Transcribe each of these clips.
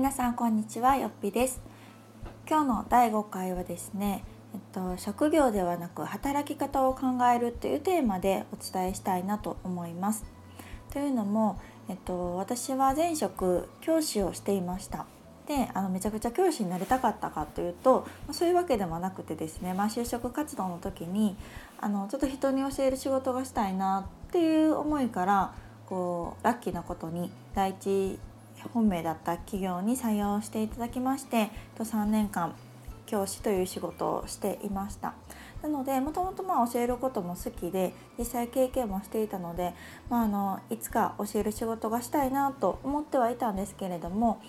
皆さんこんにちはよっぴです今日の第5回はですねえっと、職業ではなく働き方を考えるというテーマでお伝えしたいなと思います。というのも、えっと、私は前職教師をしていました。であのめちゃくちゃ教師になりたかったかというとそういうわけでもなくてですね、まあ、就職活動の時にあのちょっと人に教える仕事がしたいなっていう思いからこうラッキーなことに第一本命だった企業に採用していただきまして3年間教師という仕事をしていましたなのでもともとまあ教えることも好きで実際経験もしていたので、まあ、あのいつか教える仕事がしたいなと思ってはいたんですけれども、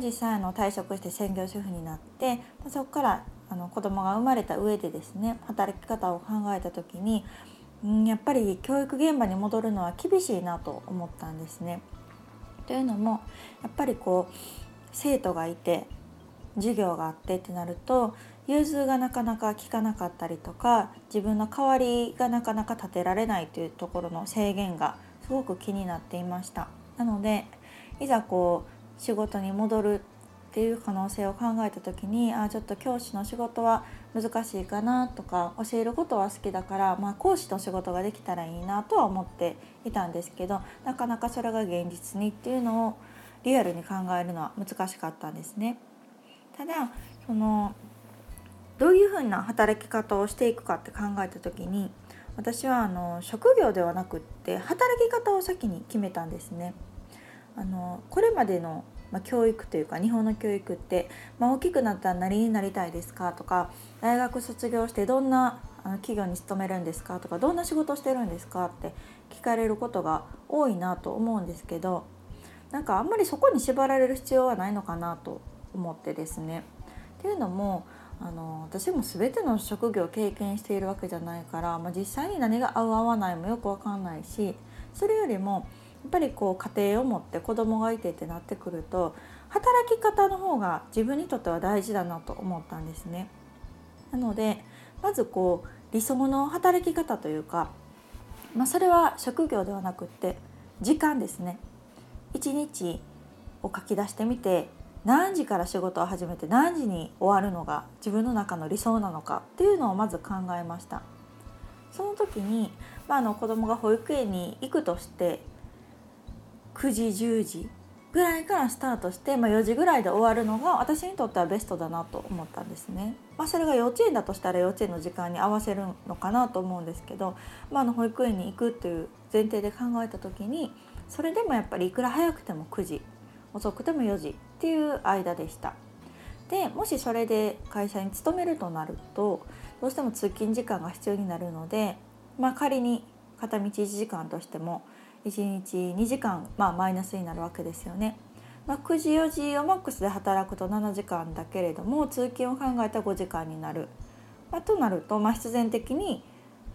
実際の退職して専業主婦になって、ま、そこからあの子供が生まれた上でですね働き方を考えた時に、うん、やっぱり教育現場に戻るのは厳しいなと思ったんですね。というのもやっぱりこう生徒がいて授業があってってなると融通がなかなか効かなかったりとか自分の代わりがなかなか立てられないというところの制限がすごく気になっていました。なのでいざこう仕事に戻るっていう可能性を考えた時にあちょっと教師の仕事は難しいかなとか教えることは好きだから、まあ、講師の仕事ができたらいいなとは思っていたんですけどなかなかそれが現実にっていうのをリアルに考えるのは難しかったんですね。ただそのどういうふうな働き方をしていくかって考えた時に私はあの職業ではなくって働き方を先に決めたんですね。あのこれまでの、まあ、教育というか日本の教育って、まあ、大きくなったら何になりたいですか？とか大学卒業してどんな企業に勤めるんですか？とかどんな仕事してるんですか？って聞かれることが多いなと思うんですけどなんかあんまりそこに縛られる必要はないのかなと思ってですね。っていうのもあの私も全ての職業を経験しているわけじゃないから、まあ、実際に何が合う合わないもよく分かんないしそれよりもっぱりこう家庭を持って子供がいてってなってくると働き方の方が自分にとっては大事だなと思ったんですね。なのでまずこう理想の働き方というか、まあ、それは職業ではなくって時間ですね。一日を書き出してみて何時から仕事を始めて何時に終わるのが自分の中の理想なのかっていうのをまず考えましたその時に、まあ、あの子供が保育園に行くとして9時10時ぐらいからスタートして、まあ、4時ぐらいで終わるのが私にとってはベストだなと思ったんですね。まあ、それが幼稚園だとしたら幼稚園の時間に合わせるのかなと思うんですけど、まあ、あの保育園に行くという前提で考えた時にそれでもやっぱりいくら早くても9時遅くても4時っていう間でした。でもしそれで会社に勤めるとなるとどうしても通勤時間が必要になるので、まあ、仮に片道1時間としても1日2時間、まあ、マイナスになるわけですよね。まあ、9時4時をマックスで働くと7時間だけれども通勤を考えたら5時間になる。まあ、となると、まあ、必然的に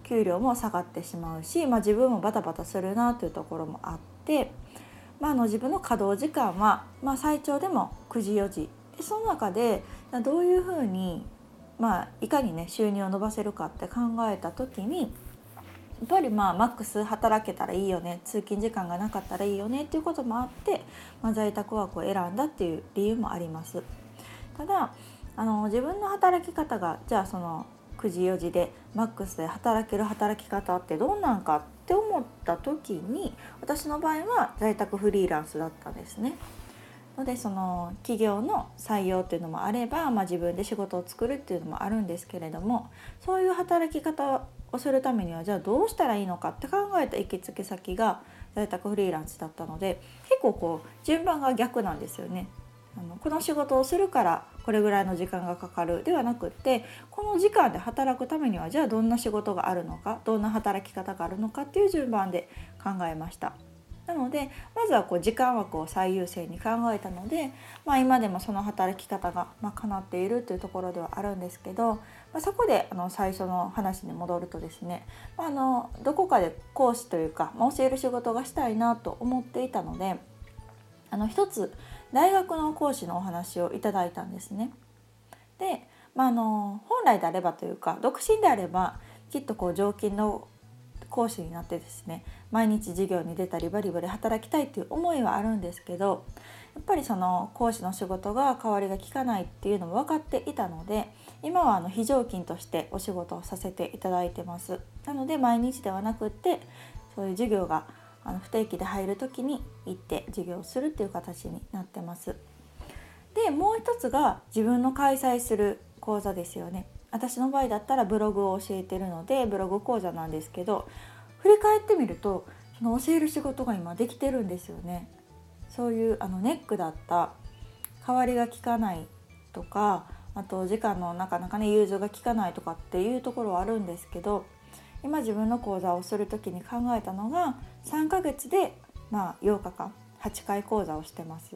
給料も下がってしまうし、まあ、自分もバタバタするなというところもあって。まあ、あの自分の稼働時間は、まあ、最長でも9時4時でその中でどういうふうに、まあ、いかにね収入を伸ばせるかって考えた時にぱりまあマックス働けたらいいよね通勤時間がなかったらいいよねっていうこともあって、まあ、在宅ワークを選んだっていう理由もあります。ただあの自分の働き方がじゃあその9時4時でマックスで働ける働き方ってどうなんかって思った時に私の場合は在宅フリーランスだったんですね。のでその企業の採用っていうのもあれば、まあ、自分で仕事を作るっていうのもあるんですけれどもそういう働き方をするためにはじゃあどうしたらいいのかって考えた行きつけ先が在宅フリーランスだったので結構こう順番が逆なんですよね。あのこの仕事をするからこれぐらいの時間がかかるではなくってこの時間で働くためにはじゃあどんな仕事があるのかどんな働き方があるのかっていう順番で考えました。なのでまずはこう時間枠を最優先に考えたので、まあ、今でもその働き方がま叶っているというところではあるんですけど、まあ、そこであの最初の話に戻るとですね、まあ、あのどこかで講師というか、ま教える仕事がしたいなと思っていたのであの一つ大学の講師のお話をいただいたんですね。で、まあ、あの本来であればというか独身であればきっとこう常勤の講師になってですね毎日授業に出たりバリバリ働きたいっていう思いはあるんですけどやっぱりその講師の仕事が代わりが利かないっていうのも分かっていたので今はあの非常勤としてお仕事をさせていただいてます。なので毎日ではなくってそういう授業があの不定期で入る時に行って授業をするっていう形になってます。でもう一つが自分の開催する講座ですよね。私の場合だったらブログを教えてるのでブログ講座なんですけど振り返ってみるとその教える仕事が今できてるんですよね。そういうあのネックだった代わりが利かないとかあと時間のなかなかね融通が利かないとかっていうところはあるんですけど今自分の講座をする時に考えたのが3ヶ月でまあ8日間8回講座をしてます。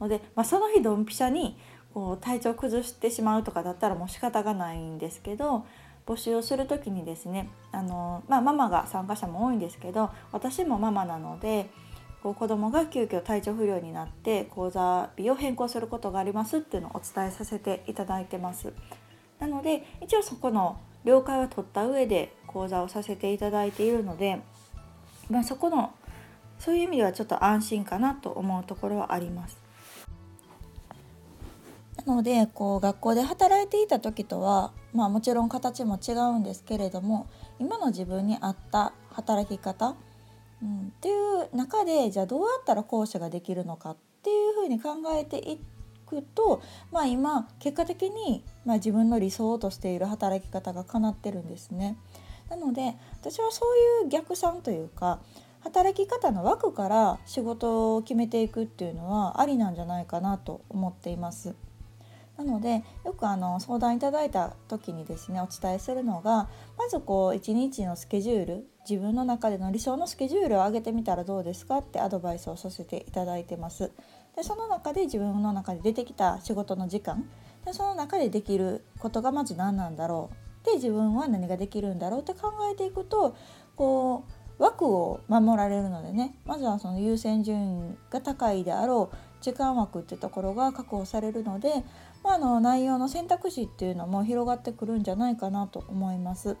ので、まあ、その日ドンピシャにこう体調崩してしまうとかだったらもう仕方がないんですけど募集をする時にですねあの、まあ、ママが参加者も多いんですけど私もママなのでこう子供が急遽体調不良になって講座日を変更することがありますっていうのをお伝えさせていただいてます。なので一応そこの了解は取った上で講座をさせていただいているので、まあ、そこのそういう意味ではちょっと安心かなと思うところはあります。なのでこう学校で働いていた時とは、まあ、もちろん形も違うんですけれども今の自分に合った働き方、うん、っていう中でじゃあどうやったら講師ができるのかっていうふうに考えていくと、まあ、今結果的に、まあ、自分の理想としている働き方が叶ってるんですね。なので私はそういう逆算というか働き方の枠から仕事を決めていくっていうのはありなんじゃないかなと思っています。なのでよくあの相談いただいた時にですねお伝えするのがまずこう一日のスケジュール自分の中での理想のスケジュールを上げてみたらどうですかってアドバイスをさせていただいてます。でその中で自分の中で出てきた仕事の時間でその中でできることがまず何なんだろうで自分は何ができるんだろうって考えていくとこう枠を守られるのでねまずはその優先順位が高いであろう時間枠ってところが確保されるのでまあ、の内容の選択肢っていうのも広がってくるんじゃないかなと思います。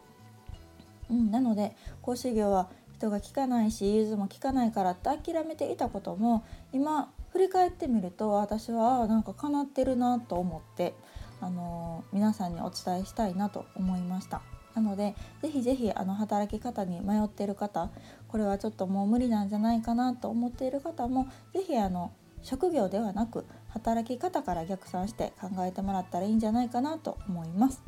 うん、なので講師業は人が聞かないし融通も聞かないからって諦めていたことも今振り返ってみると私はなんか叶ってるなと思って、あのー、皆さんにお伝えしたいなと思いました。なのでぜひぜひあの働き方に迷っている方これはちょっともう無理なんじゃないかなと思っている方も是非あの職業ではなく働き方から逆算して考えてもらったらいいんじゃないかなと思います。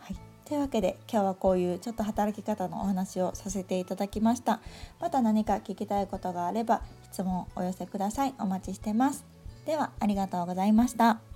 はい、というわけで今日はこういうちょっと働き方のお話をさせていただきました。また何か聞きたいことがあれば質問お寄せください。お待ちしてます。ではありがとうございました。